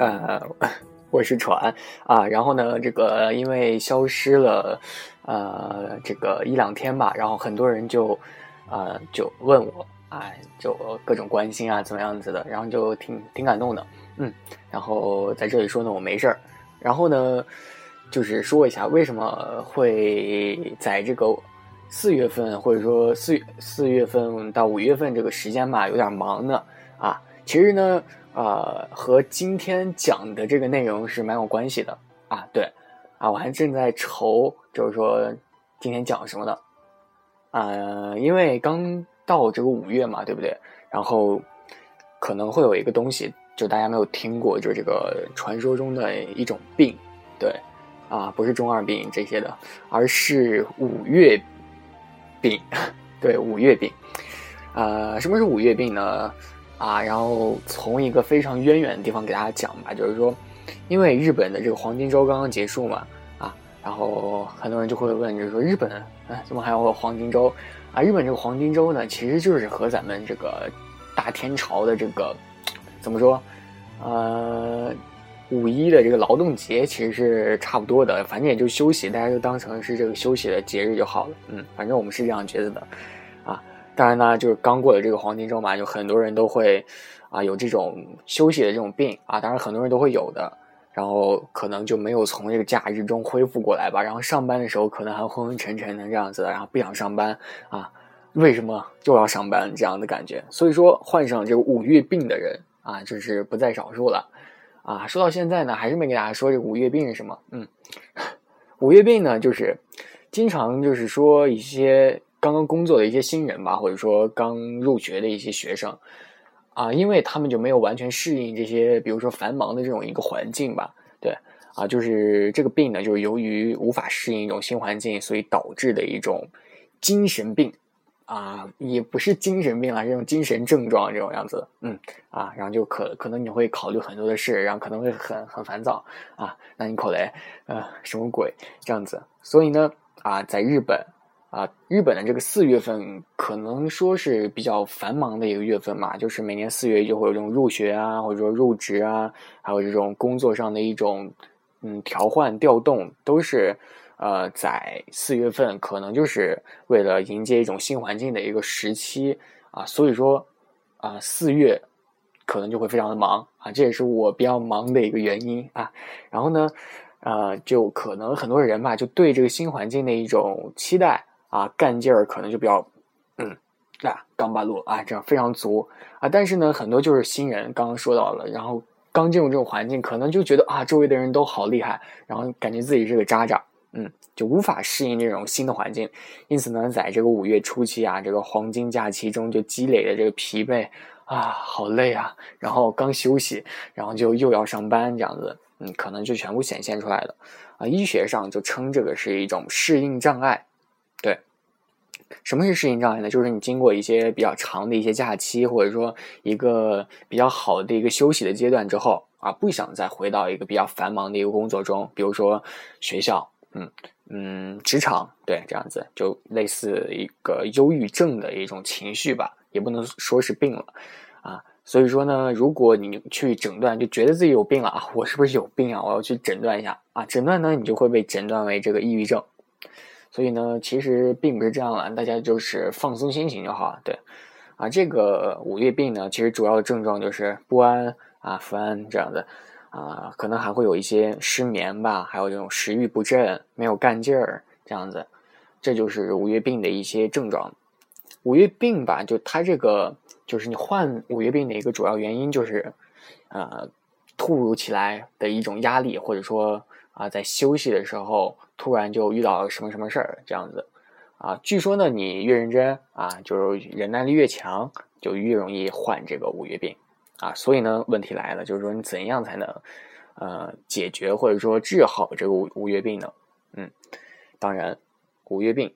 呃，我是船啊，然后呢，这个因为消失了，呃，这个一两天吧，然后很多人就，呃，就问我，啊，就各种关心啊，怎么样子的，然后就挺挺感动的，嗯，然后在这里说呢，我没事儿，然后呢，就是说一下为什么会在这个四月份或者说四四月份到五月份这个时间吧，有点忙呢，啊，其实呢。呃，和今天讲的这个内容是蛮有关系的啊。对，啊，我还正在愁，就是说今天讲什么呢？呃，因为刚到这个五月嘛，对不对？然后可能会有一个东西，就大家没有听过，就是这个传说中的一种病，对，啊，不是中二病这些的，而是五月病，对，五月病。呃，什么是五月病呢？啊，然后从一个非常渊远的地方给大家讲吧，就是说，因为日本的这个黄金周刚刚结束嘛，啊，然后很多人就会问，就是说日本，啊，怎么还有黄金周？啊，日本这个黄金周呢，其实就是和咱们这个大天朝的这个怎么说，呃，五一的这个劳动节其实是差不多的，反正也就休息，大家就当成是这个休息的节日就好了。嗯，反正我们是这样觉得的。当然呢，就是刚过了这个黄金周嘛，就很多人都会，啊，有这种休息的这种病啊，当然很多人都会有的，然后可能就没有从这个假日中恢复过来吧，然后上班的时候可能还昏昏沉沉的这样子，然后不想上班啊，为什么就要上班这样的感觉？所以说患上这个五月病的人啊，就是不在少数了，啊，说到现在呢，还是没给大家说这个五月病是什么，嗯，五月病呢，就是经常就是说一些。刚刚工作的一些新人吧，或者说刚入学的一些学生，啊，因为他们就没有完全适应这些，比如说繁忙的这种一个环境吧，对，啊，就是这个病呢，就是由于无法适应一种新环境，所以导致的一种精神病，啊，也不是精神病啊，这种精神症状这种样子，嗯，啊，然后就可可能你会考虑很多的事，然后可能会很很烦躁，啊，那你口雷，呃，什么鬼这样子，所以呢，啊，在日本。啊，日本的这个四月份可能说是比较繁忙的一个月份嘛，就是每年四月就会有这种入学啊，或者说入职啊，还有这种工作上的一种嗯调换调动，都是呃在四月份，可能就是为了迎接一种新环境的一个时期啊，所以说啊四月可能就会非常的忙啊，这也是我比较忙的一个原因啊，然后呢，呃，就可能很多人吧，就对这个新环境的一种期待。啊，干劲儿可能就比较，嗯，啊，刚八路啊，这样非常足啊。但是呢，很多就是新人，刚刚说到了，然后刚进入这种环境，可能就觉得啊，周围的人都好厉害，然后感觉自己是个渣渣，嗯，就无法适应这种新的环境。因此呢，在这个五月初期啊，这个黄金假期中就积累的这个疲惫啊，好累啊，然后刚休息，然后就又要上班，这样子，嗯，可能就全部显现出来了啊。医学上就称这个是一种适应障碍。对，什么是适应障碍呢？就是你经过一些比较长的一些假期，或者说一个比较好的一个休息的阶段之后啊，不想再回到一个比较繁忙的一个工作中，比如说学校，嗯嗯，职场，对，这样子就类似一个忧郁症的一种情绪吧，也不能说是病了啊。所以说呢，如果你去诊断，就觉得自己有病了啊，我是不是有病啊？我要去诊断一下啊，诊断呢，你就会被诊断为这个抑郁症。所以呢，其实并不是这样了，大家就是放松心情就好。对，啊，这个五月病呢，其实主要的症状就是不安啊、不安这样的，啊，可能还会有一些失眠吧，还有这种食欲不振、没有干劲儿这样子，这就是五月病的一些症状。五月病吧，就它这个就是你患五月病的一个主要原因就是，呃，突如其来的一种压力，或者说。啊，在休息的时候突然就遇到了什么什么事儿，这样子，啊，据说呢，你越认真啊，就是忍耐力越强，就越容易患这个五月病，啊，所以呢，问题来了，就是说你怎样才能呃解决或者说治好这个五五月病呢？嗯，当然，五月病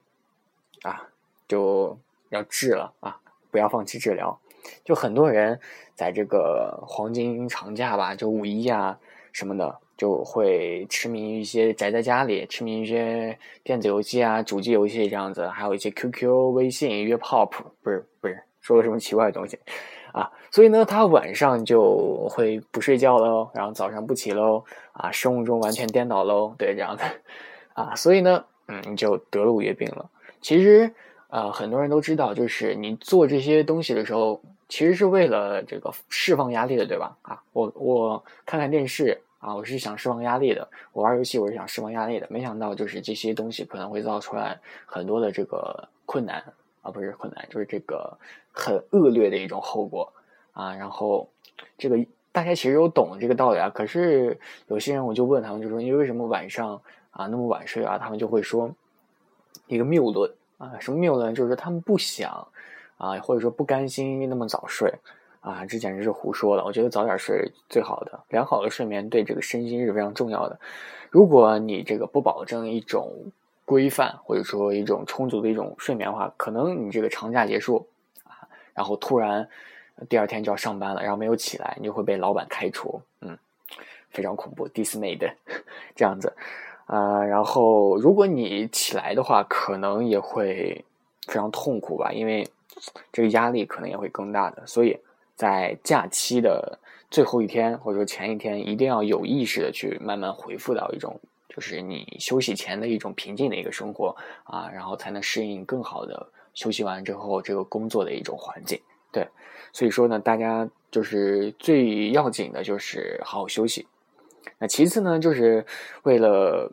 啊就要治了啊，不要放弃治疗。就很多人在这个黄金长假吧，就五一啊什么的，就会痴迷于一些宅在家里，痴迷于一些电子游戏啊、主机游戏这样子，还有一些 QQ、微信约炮，不是不是说了什么奇怪的东西。啊，所以呢，他晚上就会不睡觉喽，然后早上不起喽，啊，生物钟完全颠倒喽，对，这样的，啊，所以呢，嗯，就得了五月病了。其实，呃，很多人都知道，就是你做这些东西的时候，其实是为了这个释放压力的，对吧？啊，我我看看电视啊，我是想释放压力的；我玩游戏，我是想释放压力的。没想到，就是这些东西可能会造出来很多的这个困难。啊，不是困难，就是这个很恶劣的一种后果啊。然后，这个大家其实都懂这个道理啊。可是有些人，我就问他们，就说你为什么晚上啊那么晚睡啊？他们就会说一个谬论啊，什么谬论？就是他们不想啊，或者说不甘心那么早睡啊，这简直是胡说了。我觉得早点睡最好的，良好的睡眠对这个身心是非常重要的。如果你这个不保证一种。规范或者说一种充足的一种睡眠的话，可能你这个长假结束啊，然后突然第二天就要上班了，然后没有起来，你就会被老板开除，嗯，非常恐怖，dismayed 这样子啊。然后如果你起来的话，可能也会非常痛苦吧，因为这个压力可能也会更大的。所以在假期的最后一天或者说前一天，一定要有意识的去慢慢恢复到一种。就是你休息前的一种平静的一个生活啊，然后才能适应更好的休息完之后这个工作的一种环境。对，所以说呢，大家就是最要紧的就是好好休息。那其次呢，就是为了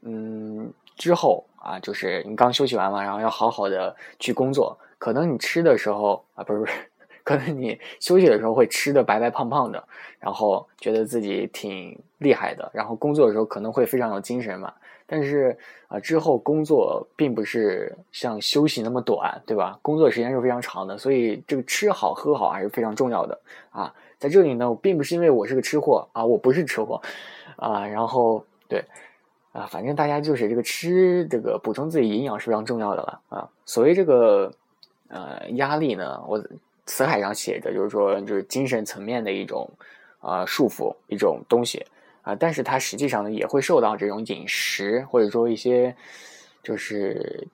嗯之后啊，就是你刚休息完嘛，然后要好好的去工作。可能你吃的时候啊，不是不是。可能你休息的时候会吃的白白胖胖的，然后觉得自己挺厉害的，然后工作的时候可能会非常有精神嘛。但是啊，之后工作并不是像休息那么短，对吧？工作时间是非常长的，所以这个吃好喝好还是非常重要的啊。在这里呢，并不是因为我是个吃货啊，我不是吃货啊。然后对啊，反正大家就是这个吃这个补充自己营养是非常重要的了啊。所谓这个呃压力呢，我。辞海上写着，就是说，就是精神层面的一种啊束缚，一种东西。啊，但是它实际上呢，也会受到这种饮食或者说一些就是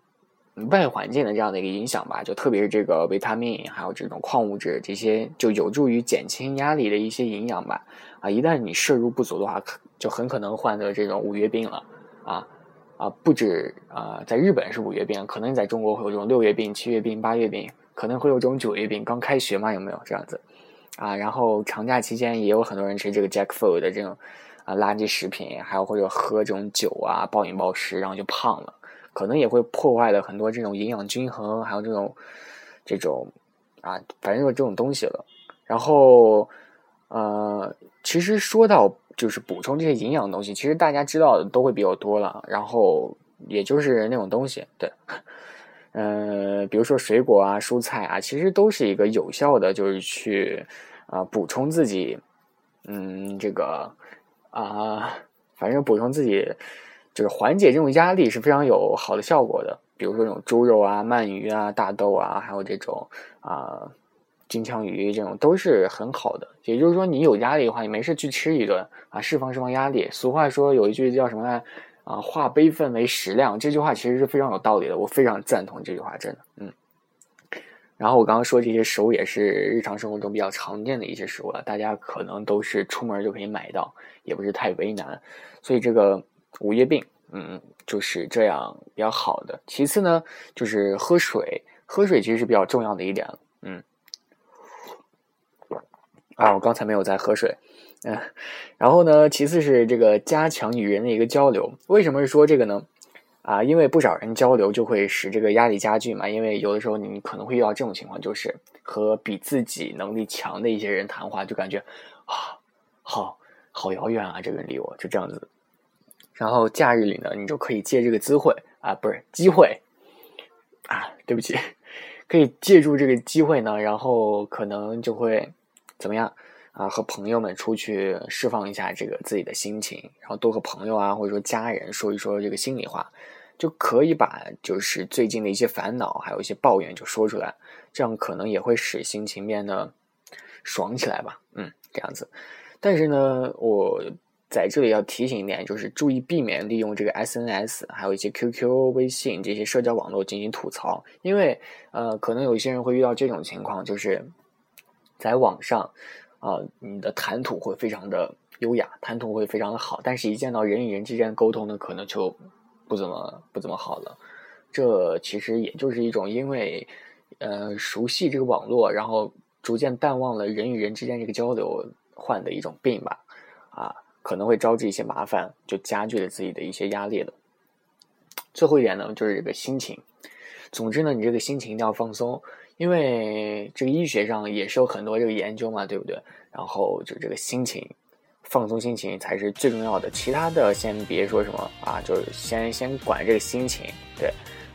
外环境的这样的一个影响吧，就特别是这个维他命，还有这种矿物质这些，就有助于减轻压力的一些营养吧。啊，一旦你摄入不足的话，就很可能患得这种五月病了。啊啊，不止啊，在日本是五月病，可能你在中国会有这种六月病、七月病、八月病。可能会有这种九月病，刚开学嘛，有没有这样子啊？然后长假期间也有很多人吃这个 Jackfood 的这种啊垃圾食品，还有或者喝这种酒啊、暴饮暴食，然后就胖了。可能也会破坏了很多这种营养均衡，还有这种这种啊，反正就是这种东西了。然后呃，其实说到就是补充这些营养东西，其实大家知道的都会比较多了。然后也就是那种东西，对。呃，比如说水果啊、蔬菜啊，其实都是一个有效的，就是去啊补充自己，嗯，这个啊，反正补充自己，就是缓解这种压力是非常有好的效果的。比如说这种猪肉啊、鳗鱼啊、大豆啊，还有这种啊金枪鱼这种都是很好的。也就是说，你有压力的话，你没事去吃一顿啊，释放释放压力。俗话说有一句叫什么呢？啊，化悲愤为食量，这句话其实是非常有道理的，我非常赞同这句话，真的，嗯。然后我刚刚说这些食物也是日常生活中比较常见的一些食物了，大家可能都是出门就可以买到，也不是太为难。所以这个五月病，嗯，就是这样比较好的。其次呢，就是喝水，喝水其实是比较重要的一点，嗯。啊，我刚才没有在喝水。嗯，然后呢？其次是这个加强与人的一个交流。为什么是说这个呢？啊，因为不少人交流就会使这个压力加剧嘛。因为有的时候你可能会遇到这种情况，就是和比自己能力强的一些人谈话，就感觉啊，好好遥远啊，这个人离我就这样子。然后假日里呢，你就可以借这个机会啊，不是机会啊，对不起，可以借助这个机会呢，然后可能就会怎么样？啊，和朋友们出去释放一下这个自己的心情，然后多和朋友啊或者说家人说一说这个心里话，就可以把就是最近的一些烦恼还有一些抱怨就说出来，这样可能也会使心情变得爽起来吧。嗯，这样子。但是呢，我在这里要提醒一点，就是注意避免利用这个 SNS 还有一些 QQ、微信这些社交网络进行吐槽，因为呃，可能有一些人会遇到这种情况，就是在网上。啊，你的谈吐会非常的优雅，谈吐会非常的好，但是一见到人与人之间沟通呢，可能就不怎么不怎么好了。这其实也就是一种因为呃熟悉这个网络，然后逐渐淡忘了人与人之间这个交流患的一种病吧。啊，可能会招致一些麻烦，就加剧了自己的一些压力了。最后一点呢，就是这个心情。总之呢，你这个心情一定要放松。因为这个医学上也是有很多这个研究嘛，对不对？然后就这个心情，放松心情才是最重要的。其他的先别说什么啊，就是先先管这个心情。对，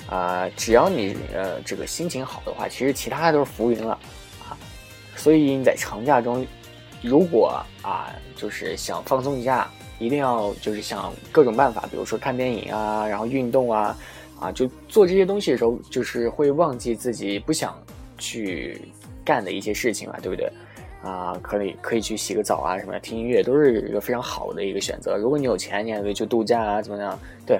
啊，只要你呃这个心情好的话，其实其他的都是浮云了啊。所以你在长假中，如果啊就是想放松一下，一定要就是想各种办法，比如说看电影啊，然后运动啊，啊就做这些东西的时候，就是会忘记自己不想。去干的一些事情嘛，对不对？啊，可以可以去洗个澡啊，什么听音乐都是一个非常好的一个选择。如果你有钱，你还可以去度假啊，怎么样？对，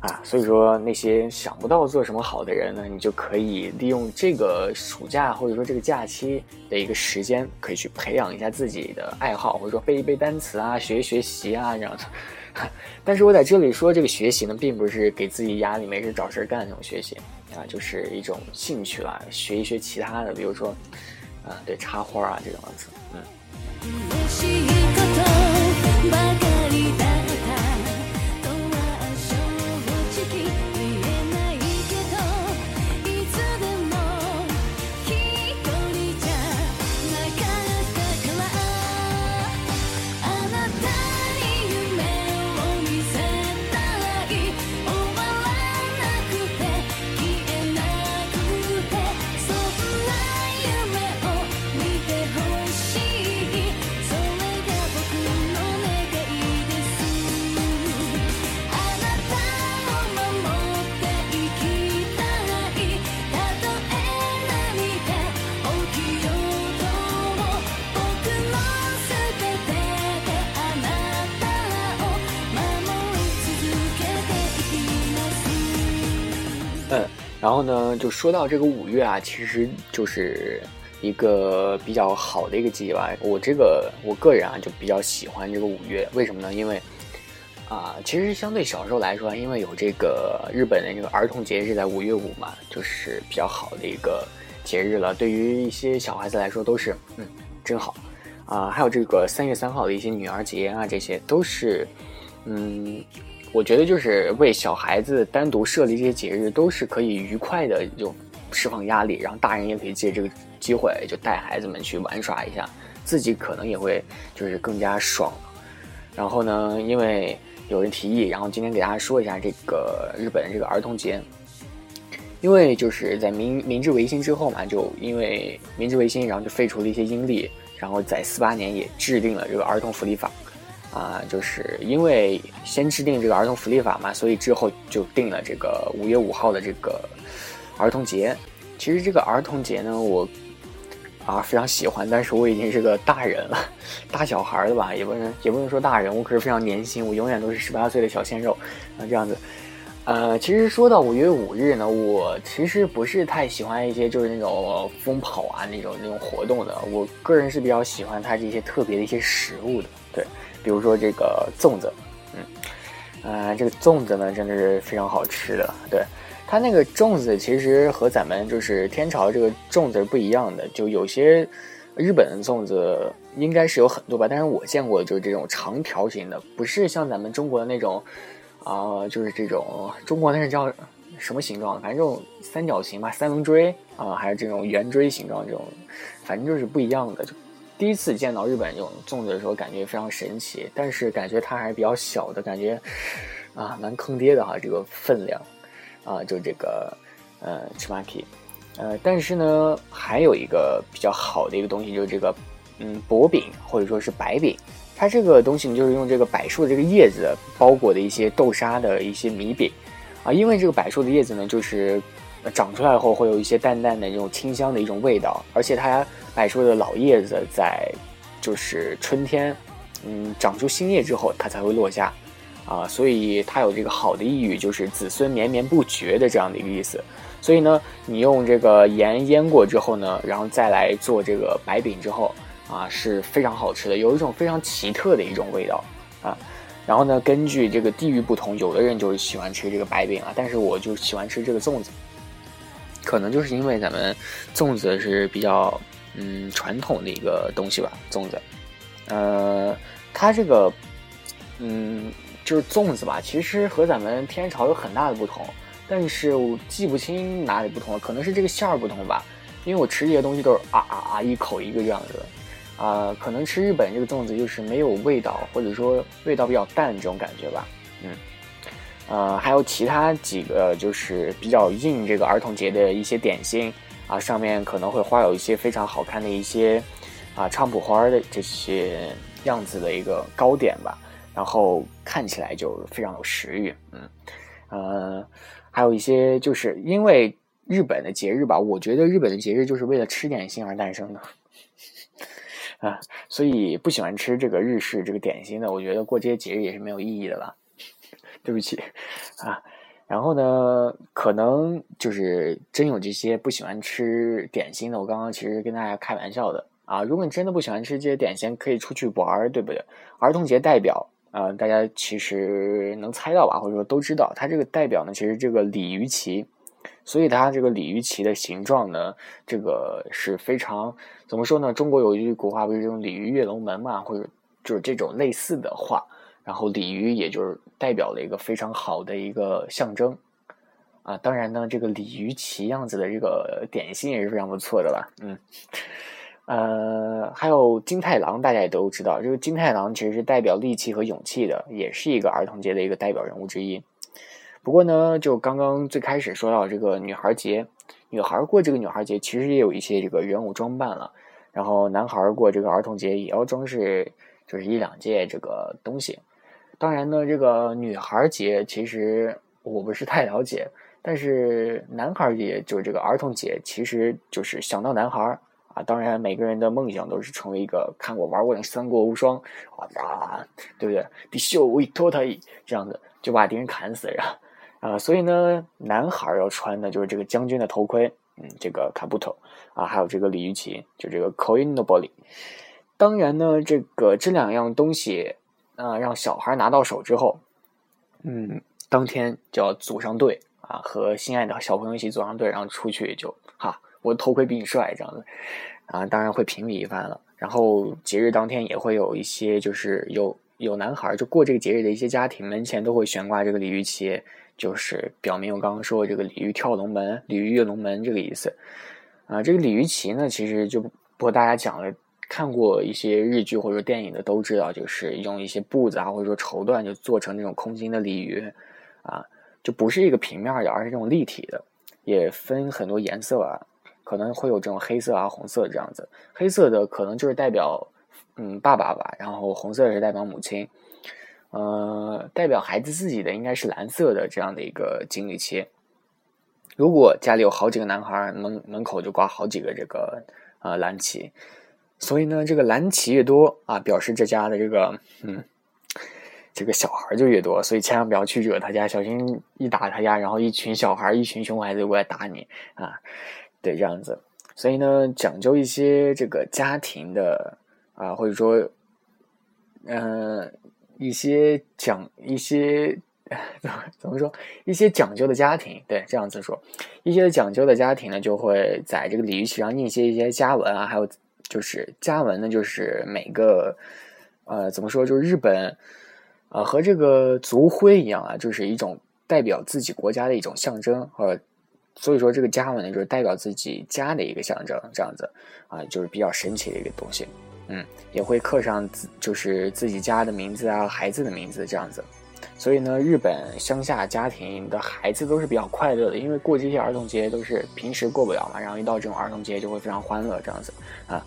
啊，所以说那些想不到做什么好的人呢，你就可以利用这个暑假或者说这个假期的一个时间，可以去培养一下自己的爱好，或者说背一背单词啊，学一学习啊，这样子。但是我在这里说这个学习呢，并不是给自己压力、没事找事干那种学习。啊，就是一种兴趣啦，学一学其他的，比如说，啊，对插花啊这种样子，嗯。然后呢，就说到这个五月啊，其实就是一个比较好的一个季节吧。我这个我个人啊，就比较喜欢这个五月，为什么呢？因为啊，其实相对小时候来说，因为有这个日本的这个儿童节是在五月五嘛，就是比较好的一个节日了。对于一些小孩子来说，都是嗯，真好啊。还有这个三月三号的一些女儿节啊，这些都是嗯。我觉得就是为小孩子单独设立这些节日，都是可以愉快的就释放压力，然后大人也可以借这个机会就带孩子们去玩耍一下，自己可能也会就是更加爽。然后呢，因为有人提议，然后今天给大家说一下这个日本这个儿童节，因为就是在明明治维新之后嘛，就因为明治维新，然后就废除了一些阴历，然后在四八年也制定了这个儿童福利法。啊，就是因为先制定这个儿童福利法嘛，所以之后就定了这个五月五号的这个儿童节。其实这个儿童节呢，我啊非常喜欢，但是我已经是个大人了，大小孩了吧，也不能也不能说大人，我可是非常年轻，我永远都是十八岁的小鲜肉啊这样子。呃，其实说到五月五日呢，我其实不是太喜欢一些就是那种疯跑啊那种那种活动的，我个人是比较喜欢它这些特别的一些食物的，对。比如说这个粽子，嗯，呃，这个粽子呢，真的是非常好吃的。对，它那个粽子其实和咱们就是天朝这个粽子不一样的。就有些日本的粽子应该是有很多吧，但是我见过就是这种长条形的，不是像咱们中国的那种啊，就是这种中国那是叫什么形状？反正这种三角形吧，三棱锥啊，还是这种圆锥形状这种，反正就是不一样的。就第一次见到日本这种粽子的时候，感觉非常神奇，但是感觉它还是比较小的，感觉啊蛮坑爹的哈，这个分量啊，就这个呃 c h i m a k i 呃，但是呢，还有一个比较好的一个东西，就是这个嗯薄饼或者说是白饼。它这个东西呢，就是用这个柏树的这个叶子包裹的一些豆沙的一些米饼，啊，因为这个柏树的叶子呢，就是长出来后会有一些淡淡的这种清香的一种味道，而且它柏树的老叶子在就是春天，嗯，长出新叶之后，它才会落下，啊，所以它有这个好的意语，就是子孙绵绵不绝的这样的一个意思。所以呢，你用这个盐腌过之后呢，然后再来做这个白饼之后。啊，是非常好吃的，有一种非常奇特的一种味道啊。然后呢，根据这个地域不同，有的人就是喜欢吃这个白饼啊，但是我就喜欢吃这个粽子。可能就是因为咱们粽子是比较嗯传统的一个东西吧，粽子。呃，它这个嗯就是粽子吧，其实和咱们天朝有很大的不同，但是我记不清哪里不同了，可能是这个馅儿不同吧。因为我吃这些东西都是啊啊啊一口一个这样子的。啊，可能吃日本这个粽子就是没有味道，或者说味道比较淡这种感觉吧。嗯，呃，还有其他几个就是比较应这个儿童节的一些点心啊，上面可能会画有一些非常好看的一些啊菖蒲花的这些样子的一个糕点吧，然后看起来就非常有食欲。嗯，呃，还有一些就是因为日本的节日吧，我觉得日本的节日就是为了吃点心而诞生的。啊，所以不喜欢吃这个日式这个点心的，我觉得过这些节日也是没有意义的了。对不起，啊，然后呢，可能就是真有这些不喜欢吃点心的，我刚刚其实跟大家开玩笑的啊。如果你真的不喜欢吃这些点心，可以出去玩儿，对不对？儿童节代表啊，大家其实能猜到吧，或者说都知道，它这个代表呢，其实这个鲤鱼旗。所以它这个鲤鱼旗的形状呢，这个是非常怎么说呢？中国有一句古话，不是这种鲤鱼跃龙门嘛，或者就是这种类似的话。然后鲤鱼也就是代表了一个非常好的一个象征啊。当然呢，这个鲤鱼旗样子的这个点心也是非常不错的了。嗯，呃，还有金太郎，大家也都知道，这个金太郎其实是代表力气和勇气的，也是一个儿童节的一个代表人物之一。不过呢，就刚刚最开始说到这个女孩节，女孩过这个女孩节，其实也有一些这个人物装扮了。然后男孩过这个儿童节，也要装饰，就是一两件这个东西。当然呢，这个女孩节其实我不是太了解，但是男孩节就是这个儿童节，其实就是想到男孩啊。当然，每个人的梦想都是成为一个看过玩过的《三国无双》啊，对不对？必秀为托他这样子就把敌人砍死，然后。啊，所以呢，男孩要穿的就是这个将军的头盔，嗯，这个卡布头啊，还有这个鲤鱼旗，就这个 coin no body。当然呢，这个这两样东西，啊，让小孩拿到手之后，嗯，当天就要组上队啊，和心爱的小朋友一起组上队，然后出去就哈，我的头盔比你帅这样子，啊，当然会评比一番了。然后节日当天也会有一些，就是有有男孩就过这个节日的一些家庭门前都会悬挂这个鲤鱼旗。就是表明我刚刚说的这个鲤鱼跳龙门、鲤鱼跃龙门这个意思啊。这个鲤鱼旗呢，其实就不和大家讲了。看过一些日剧或者电影的都知道，就是用一些布子啊或者说绸缎就做成那种空心的鲤鱼啊，就不是一个平面的，而是这种立体的，也分很多颜色啊，可能会有这种黑色啊、红色这样子。黑色的可能就是代表嗯爸爸吧，然后红色是代表母亲。呃，代表孩子自己的应该是蓝色的这样的一个锦鲤旗。如果家里有好几个男孩，门门口就挂好几个这个呃蓝旗。所以呢，这个蓝旗越多啊，表示这家的这个嗯这个小孩就越多。所以千万不要去惹他家，小心一打他家，然后一群小孩、一群熊孩子过来打你啊。对，这样子。所以呢，讲究一些这个家庭的啊，或者说嗯。一些讲一些 怎么怎么说？一些讲究的家庭，对这样子说，一些讲究的家庭呢，就会在这个鲤鱼旗上印些一些家文啊，还有就是家文呢，就是每个呃怎么说，就是日本呃和这个族徽一样啊，就是一种代表自己国家的一种象征，呃，所以说这个家文呢，就是代表自己家的一个象征，这样子啊，就是比较神奇的一个东西。嗯，也会刻上自就是自己家的名字啊，孩子的名字这样子。所以呢，日本乡下家庭的孩子都是比较快乐的，因为过这些儿童节都是平时过不了嘛，然后一到这种儿童节就会非常欢乐这样子啊。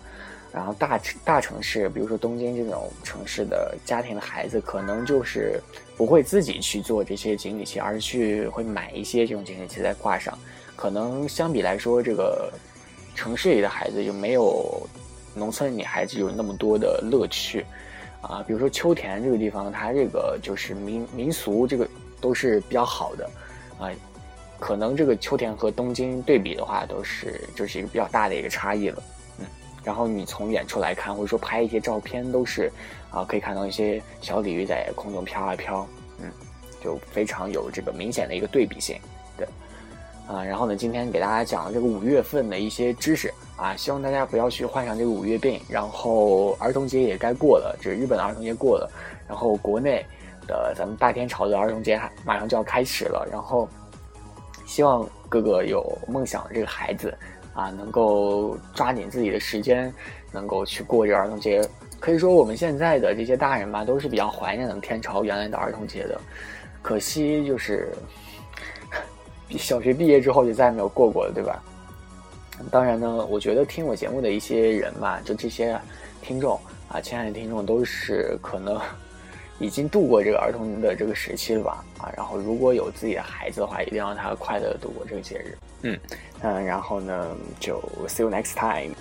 然后大大城市，比如说东京这种城市的家庭的孩子，可能就是不会自己去做这些锦鲤旗，而是去会买一些这种锦鲤旗再挂上。可能相比来说，这个城市里的孩子就没有农村里孩子有那么多的乐趣啊。比如说秋田这个地方，它这个就是民民俗这个都是比较好的啊。可能这个秋田和东京对比的话，都是就是一个比较大的一个差异了。嗯然后你从远处来看，或者说拍一些照片，都是，啊，可以看到一些小鲤鱼在空中飘啊飘，嗯，就非常有这个明显的一个对比性，啊，然后呢，今天给大家讲了这个五月份的一些知识，啊，希望大家不要去患上这个五月病。然后儿童节也该过了，这日本的儿童节过了，然后国内的咱们大天朝的儿童节马上就要开始了，然后希望各个有梦想的这个孩子。啊，能够抓紧自己的时间，能够去过这儿童节。可以说，我们现在的这些大人吧，都是比较怀念咱们天朝原来的儿童节的。可惜就是，小学毕业之后就再也没有过过了，对吧？当然呢，我觉得听我节目的一些人吧，就这些听众啊，亲爱的听众，都是可能。已经度过这个儿童的这个时期了吧？啊，然后如果有自己的孩子的话，一定要让他快乐的度过这个节日。嗯嗯，然后呢，就 see you next time。